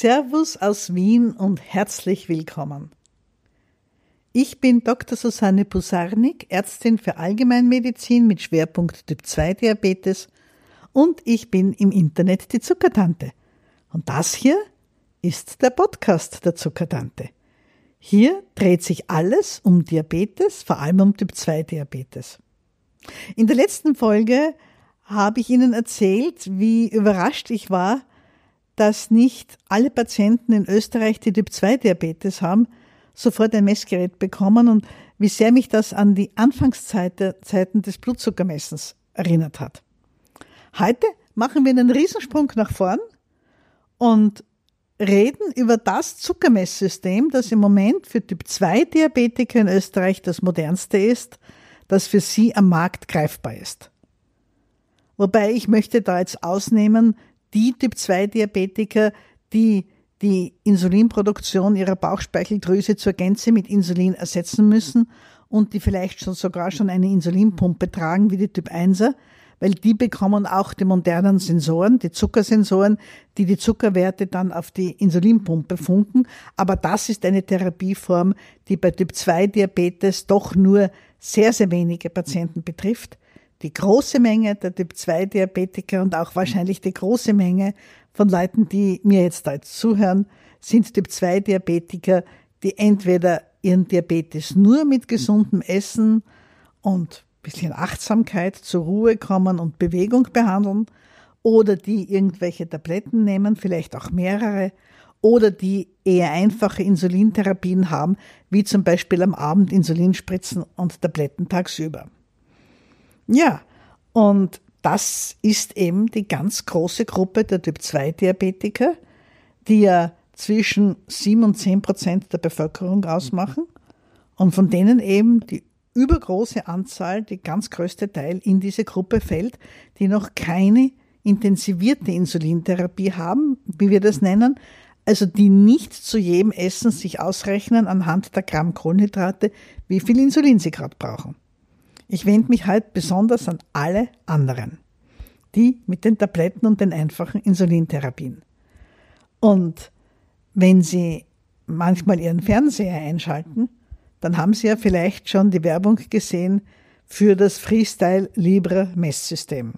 Servus aus Wien und herzlich willkommen. Ich bin Dr. Susanne Pusarnik, Ärztin für Allgemeinmedizin mit Schwerpunkt Typ 2 Diabetes und ich bin im Internet die Zuckertante. Und das hier ist der Podcast der Zuckertante. Hier dreht sich alles um Diabetes, vor allem um Typ 2 Diabetes. In der letzten Folge habe ich Ihnen erzählt, wie überrascht ich war, dass nicht alle Patienten in Österreich, die Typ-2-Diabetes haben, sofort ein Messgerät bekommen und wie sehr mich das an die Anfangszeiten des Blutzuckermessens erinnert hat. Heute machen wir einen Riesensprung nach vorn und reden über das Zuckermesssystem, das im Moment für Typ-2-Diabetiker in Österreich das modernste ist, das für sie am Markt greifbar ist. Wobei ich möchte da jetzt ausnehmen, die Typ-2-Diabetiker, die die Insulinproduktion ihrer Bauchspeicheldrüse zur Gänze mit Insulin ersetzen müssen und die vielleicht schon sogar schon eine Insulinpumpe tragen wie die Typ 1er, weil die bekommen auch die modernen Sensoren, die Zuckersensoren, die die Zuckerwerte dann auf die Insulinpumpe funken. Aber das ist eine Therapieform, die bei Typ 2 Diabetes doch nur sehr, sehr wenige Patienten betrifft die große Menge der Typ-2-Diabetiker und auch wahrscheinlich die große Menge von Leuten, die mir jetzt da jetzt zuhören, sind Typ-2-Diabetiker, die entweder ihren Diabetes nur mit gesundem Essen und bisschen Achtsamkeit zur Ruhe kommen und Bewegung behandeln oder die irgendwelche Tabletten nehmen, vielleicht auch mehrere, oder die eher einfache Insulintherapien haben, wie zum Beispiel am Abend Insulinspritzen und Tabletten tagsüber. Ja, und das ist eben die ganz große Gruppe der Typ-2-Diabetiker, die ja zwischen 7 und 10 Prozent der Bevölkerung ausmachen und von denen eben die übergroße Anzahl, die ganz größte Teil in diese Gruppe fällt, die noch keine intensivierte Insulintherapie haben, wie wir das nennen, also die nicht zu jedem Essen sich ausrechnen anhand der Gramm Kohlenhydrate, wie viel Insulin sie gerade brauchen. Ich wende mich halt besonders an alle anderen, die mit den Tabletten und den einfachen Insulintherapien. Und wenn Sie manchmal Ihren Fernseher einschalten, dann haben Sie ja vielleicht schon die Werbung gesehen für das Freestyle Libre Messsystem.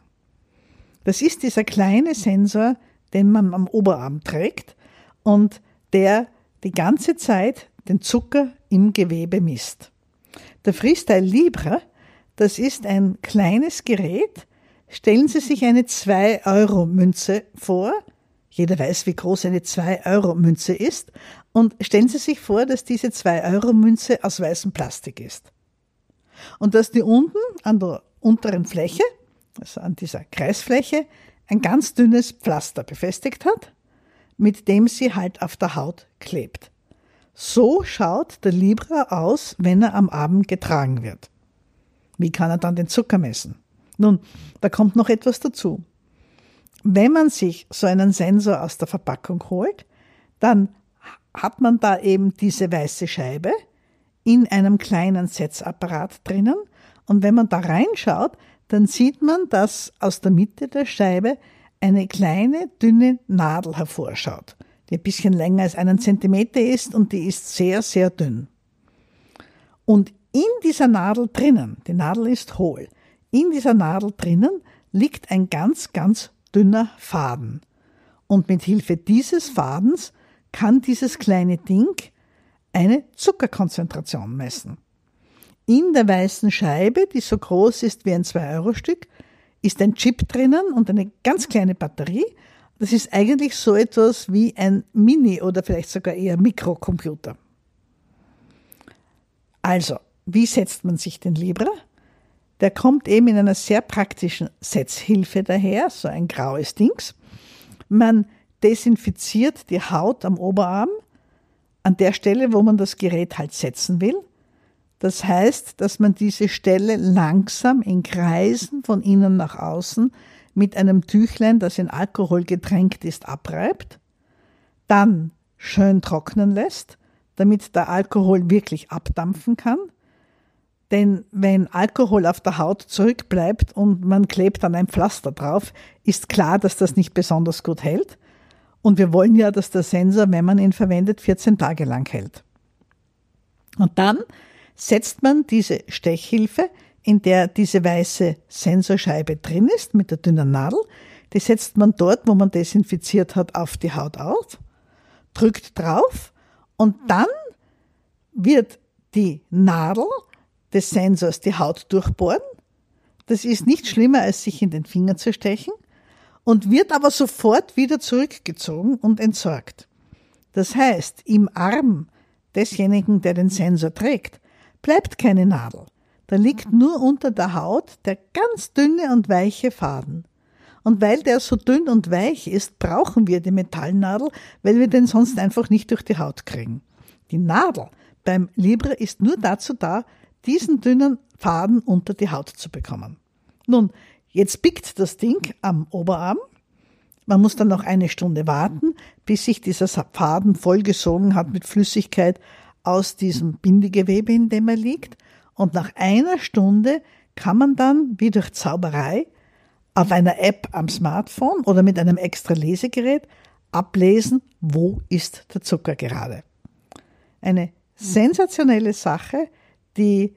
Das ist dieser kleine Sensor, den man am Oberarm trägt und der die ganze Zeit den Zucker im Gewebe misst. Der Freestyle Libre das ist ein kleines Gerät. Stellen Sie sich eine 2-Euro-Münze vor. Jeder weiß, wie groß eine 2-Euro-Münze ist. Und stellen Sie sich vor, dass diese 2-Euro-Münze aus weißem Plastik ist. Und dass die unten an der unteren Fläche, also an dieser Kreisfläche, ein ganz dünnes Pflaster befestigt hat, mit dem sie halt auf der Haut klebt. So schaut der Libra aus, wenn er am Abend getragen wird. Wie kann er dann den Zucker messen? Nun, da kommt noch etwas dazu. Wenn man sich so einen Sensor aus der Verpackung holt, dann hat man da eben diese weiße Scheibe in einem kleinen Setzapparat drinnen. Und wenn man da reinschaut, dann sieht man, dass aus der Mitte der Scheibe eine kleine, dünne Nadel hervorschaut, die ein bisschen länger als einen Zentimeter ist und die ist sehr, sehr dünn. Und in dieser Nadel drinnen, die Nadel ist hohl, in dieser Nadel drinnen liegt ein ganz, ganz dünner Faden. Und mit Hilfe dieses Fadens kann dieses kleine Ding eine Zuckerkonzentration messen. In der weißen Scheibe, die so groß ist wie ein 2-Euro-Stück, ist ein Chip drinnen und eine ganz kleine Batterie. Das ist eigentlich so etwas wie ein Mini- oder vielleicht sogar eher Mikrocomputer. Also, wie setzt man sich den Libra? Der kommt eben in einer sehr praktischen Setzhilfe daher, so ein graues Dings. Man desinfiziert die Haut am Oberarm an der Stelle, wo man das Gerät halt setzen will. Das heißt, dass man diese Stelle langsam in Kreisen von innen nach außen mit einem Tüchlein, das in Alkohol getränkt ist, abreibt, dann schön trocknen lässt, damit der Alkohol wirklich abdampfen kann denn wenn Alkohol auf der Haut zurückbleibt und man klebt dann ein Pflaster drauf, ist klar, dass das nicht besonders gut hält. Und wir wollen ja, dass der Sensor, wenn man ihn verwendet, 14 Tage lang hält. Und dann setzt man diese Stechhilfe, in der diese weiße Sensorscheibe drin ist, mit der dünnen Nadel, die setzt man dort, wo man desinfiziert hat, auf die Haut auf, drückt drauf und dann wird die Nadel des Sensors die Haut durchbohren. Das ist nicht schlimmer, als sich in den Finger zu stechen und wird aber sofort wieder zurückgezogen und entsorgt. Das heißt, im Arm desjenigen, der den Sensor trägt, bleibt keine Nadel. Da liegt nur unter der Haut der ganz dünne und weiche Faden. Und weil der so dünn und weich ist, brauchen wir die Metallnadel, weil wir den sonst einfach nicht durch die Haut kriegen. Die Nadel beim Libre ist nur dazu da, diesen dünnen Faden unter die Haut zu bekommen. Nun, jetzt biegt das Ding am Oberarm. Man muss dann noch eine Stunde warten, bis sich dieser Faden vollgesogen hat mit Flüssigkeit aus diesem Bindegewebe, in dem er liegt. Und nach einer Stunde kann man dann, wie durch Zauberei, auf einer App am Smartphone oder mit einem extra Lesegerät ablesen, wo ist der Zucker gerade. Eine sensationelle Sache, die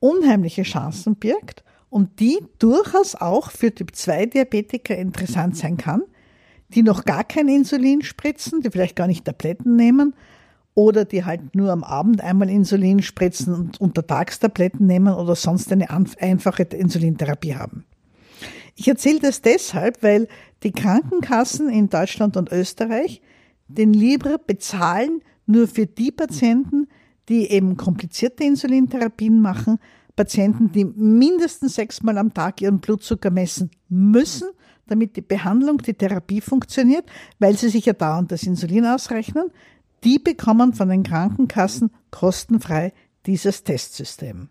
unheimliche Chancen birgt und die durchaus auch für Typ-2-Diabetiker interessant sein kann, die noch gar kein Insulin spritzen, die vielleicht gar nicht Tabletten nehmen oder die halt nur am Abend einmal Insulin spritzen und untertags Tabletten nehmen oder sonst eine einfache Insulintherapie haben. Ich erzähle das deshalb, weil die Krankenkassen in Deutschland und Österreich den Libre bezahlen nur für die Patienten, die eben komplizierte Insulintherapien machen, Patienten, die mindestens sechsmal am Tag ihren Blutzucker messen müssen, damit die Behandlung, die Therapie funktioniert, weil sie sich ja dauernd das Insulin ausrechnen, die bekommen von den Krankenkassen kostenfrei dieses Testsystem.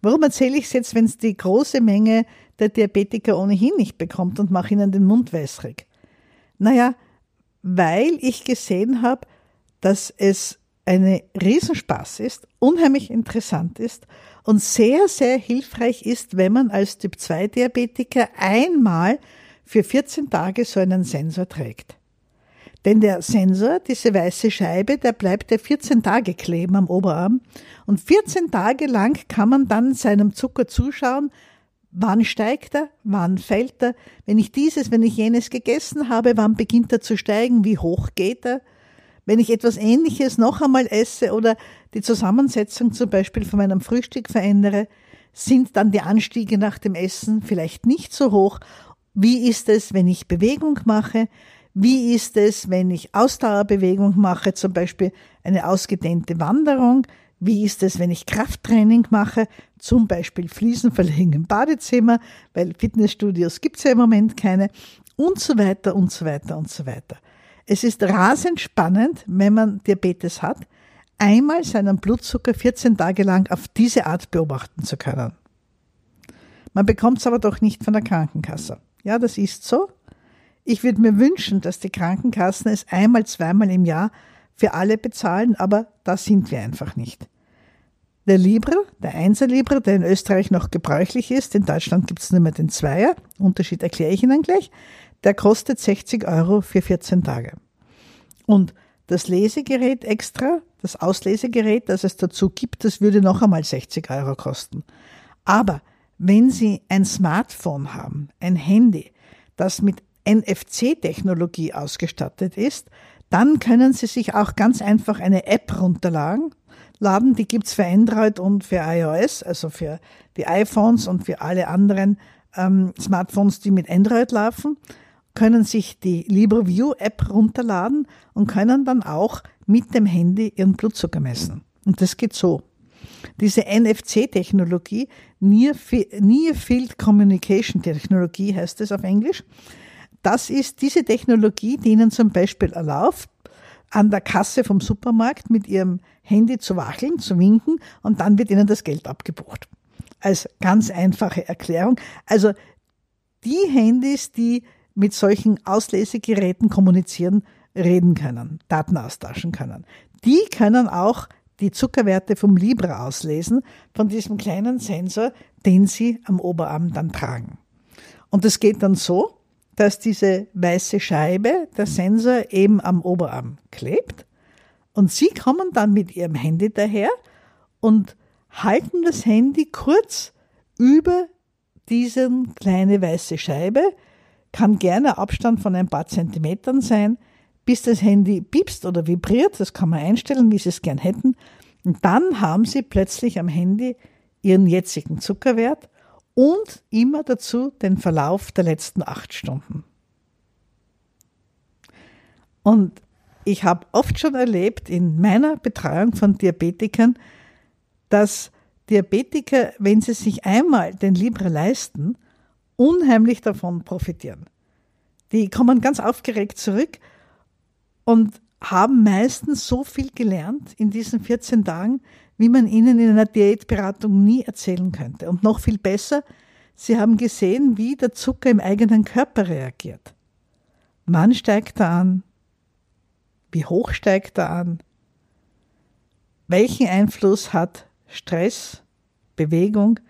Warum erzähle ich es jetzt, wenn es die große Menge der Diabetiker ohnehin nicht bekommt und mache ihnen den Mund wässrig? Naja, weil ich gesehen habe, dass es eine Riesenspaß ist, unheimlich interessant ist und sehr, sehr hilfreich ist, wenn man als Typ-2-Diabetiker einmal für 14 Tage so einen Sensor trägt. Denn der Sensor, diese weiße Scheibe, der bleibt ja 14 Tage kleben am Oberarm und 14 Tage lang kann man dann seinem Zucker zuschauen, wann steigt er, wann fällt er, wenn ich dieses, wenn ich jenes gegessen habe, wann beginnt er zu steigen, wie hoch geht er, wenn ich etwas Ähnliches noch einmal esse oder die Zusammensetzung zum Beispiel von meinem Frühstück verändere, sind dann die Anstiege nach dem Essen vielleicht nicht so hoch. Wie ist es, wenn ich Bewegung mache? Wie ist es, wenn ich Ausdauerbewegung mache, zum Beispiel eine ausgedehnte Wanderung? Wie ist es, wenn ich Krafttraining mache, zum Beispiel Fliesen verlegen im Badezimmer, weil Fitnessstudios gibt es ja im Moment keine und so weiter und so weiter und so weiter. Es ist rasend spannend, wenn man Diabetes hat, einmal seinen Blutzucker 14 Tage lang auf diese Art beobachten zu können. Man bekommt es aber doch nicht von der Krankenkasse. Ja, das ist so. Ich würde mir wünschen, dass die Krankenkassen es einmal, zweimal im Jahr für alle bezahlen, aber da sind wir einfach nicht. Der Libre, der Einser Libre, der in Österreich noch gebräuchlich ist, in Deutschland gibt es nur mehr den Zweier, Unterschied erkläre ich Ihnen gleich, der kostet 60 Euro für 14 Tage. Und das Lesegerät extra, das Auslesegerät, das es dazu gibt, das würde noch einmal 60 Euro kosten. Aber wenn Sie ein Smartphone haben, ein Handy, das mit NFC-Technologie ausgestattet ist, dann können Sie sich auch ganz einfach eine App runterladen. Laden, die gibt's für Android und für iOS, also für die iPhones und für alle anderen ähm, Smartphones, die mit Android laufen können sich die LibreView-App runterladen und können dann auch mit dem Handy ihren Blutzucker messen. Und das geht so. Diese NFC-Technologie, Near Field Communication Technologie heißt es auf Englisch, das ist diese Technologie, die Ihnen zum Beispiel erlaubt, an der Kasse vom Supermarkt mit Ihrem Handy zu wackeln, zu winken und dann wird Ihnen das Geld abgebucht. Als ganz einfache Erklärung. Also die Handys, die mit solchen Auslesegeräten kommunizieren, reden können, Daten austauschen können. Die können auch die Zuckerwerte vom Libra auslesen, von diesem kleinen Sensor, den sie am Oberarm dann tragen. Und es geht dann so, dass diese weiße Scheibe, der Sensor, eben am Oberarm klebt. Und Sie kommen dann mit Ihrem Handy daher und halten das Handy kurz über diese kleine weiße Scheibe, kann gerne Abstand von ein paar Zentimetern sein, bis das Handy piepst oder vibriert, das kann man einstellen, wie Sie es gern hätten. Und dann haben Sie plötzlich am Handy Ihren jetzigen Zuckerwert und immer dazu den Verlauf der letzten acht Stunden. Und ich habe oft schon erlebt in meiner Betreuung von Diabetikern, dass Diabetiker, wenn sie sich einmal den Libre leisten, unheimlich davon profitieren. Die kommen ganz aufgeregt zurück und haben meistens so viel gelernt in diesen 14 Tagen, wie man ihnen in einer Diätberatung nie erzählen könnte. Und noch viel besser, sie haben gesehen, wie der Zucker im eigenen Körper reagiert. Wann steigt er an? Wie hoch steigt er an? Welchen Einfluss hat Stress, Bewegung,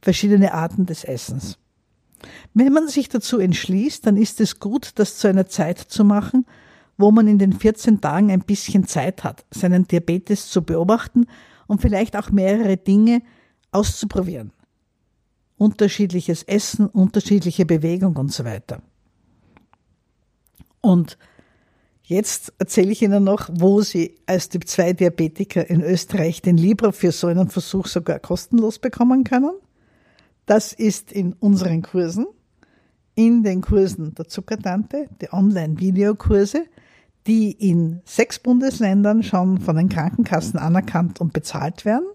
verschiedene Arten des Essens. Wenn man sich dazu entschließt, dann ist es gut, das zu einer Zeit zu machen, wo man in den 14 Tagen ein bisschen Zeit hat, seinen Diabetes zu beobachten und vielleicht auch mehrere Dinge auszuprobieren. Unterschiedliches Essen, unterschiedliche Bewegung und so weiter. Und Jetzt erzähle ich Ihnen noch, wo Sie als Typ-2-Diabetiker in Österreich den Libra für so einen Versuch sogar kostenlos bekommen können. Das ist in unseren Kursen, in den Kursen der Zuckertante, die Online-Videokurse, die in sechs Bundesländern schon von den Krankenkassen anerkannt und bezahlt werden.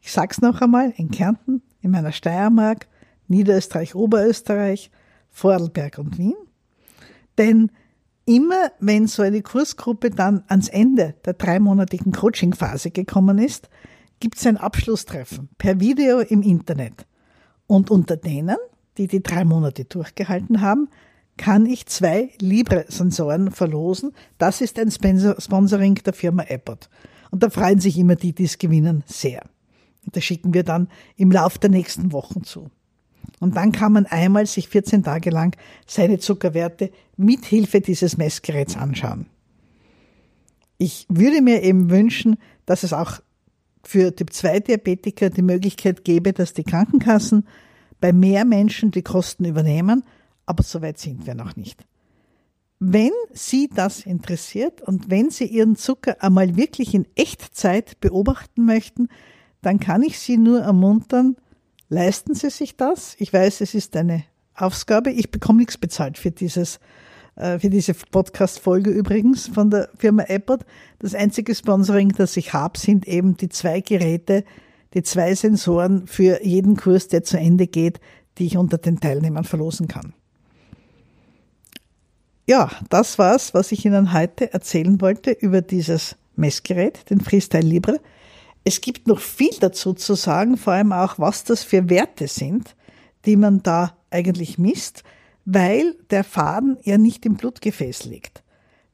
Ich sage es noch einmal, in Kärnten, in meiner Steiermark, Niederösterreich, Oberösterreich, Vorarlberg und Wien. Denn Immer wenn so eine Kursgruppe dann ans Ende der dreimonatigen Coachingphase gekommen ist, gibt es ein Abschlusstreffen per Video im Internet. Und unter denen, die die drei Monate durchgehalten haben, kann ich zwei Libre-Sensoren verlosen. Das ist ein Sponsoring der Firma Abbott. Und da freuen sich immer die, die es gewinnen, sehr. Und das schicken wir dann im Lauf der nächsten Wochen zu. Und dann kann man einmal sich 14 Tage lang seine Zuckerwerte mit Hilfe dieses Messgeräts anschauen. Ich würde mir eben wünschen, dass es auch für Typ-2-Diabetiker die Möglichkeit gäbe, dass die Krankenkassen bei mehr Menschen die Kosten übernehmen, aber so weit sind wir noch nicht. Wenn Sie das interessiert und wenn Sie Ihren Zucker einmal wirklich in Echtzeit beobachten möchten, dann kann ich Sie nur ermuntern, Leisten Sie sich das? Ich weiß, es ist eine Aufgabe. Ich bekomme nichts bezahlt für dieses für diese Podcast-Folge übrigens von der Firma Abbott. Das einzige Sponsoring, das ich habe, sind eben die zwei Geräte, die zwei Sensoren für jeden Kurs, der zu Ende geht, die ich unter den Teilnehmern verlosen kann. Ja, das war's, was ich Ihnen heute erzählen wollte über dieses Messgerät, den Freestyle Libre. Es gibt noch viel dazu zu sagen, vor allem auch, was das für Werte sind, die man da eigentlich misst, weil der Faden ja nicht im Blutgefäß liegt.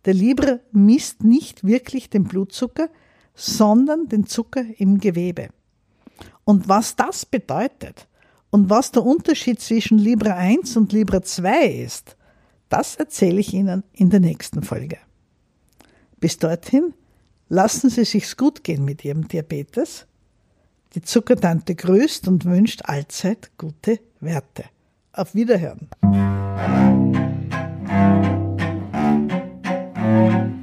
Der Libre misst nicht wirklich den Blutzucker, sondern den Zucker im Gewebe. Und was das bedeutet und was der Unterschied zwischen Libre 1 und Libre 2 ist, das erzähle ich Ihnen in der nächsten Folge. Bis dorthin Lassen Sie sich's gut gehen mit Ihrem Diabetes. Die Zuckertante grüßt und wünscht allzeit gute Werte. Auf Wiederhören. Thank you.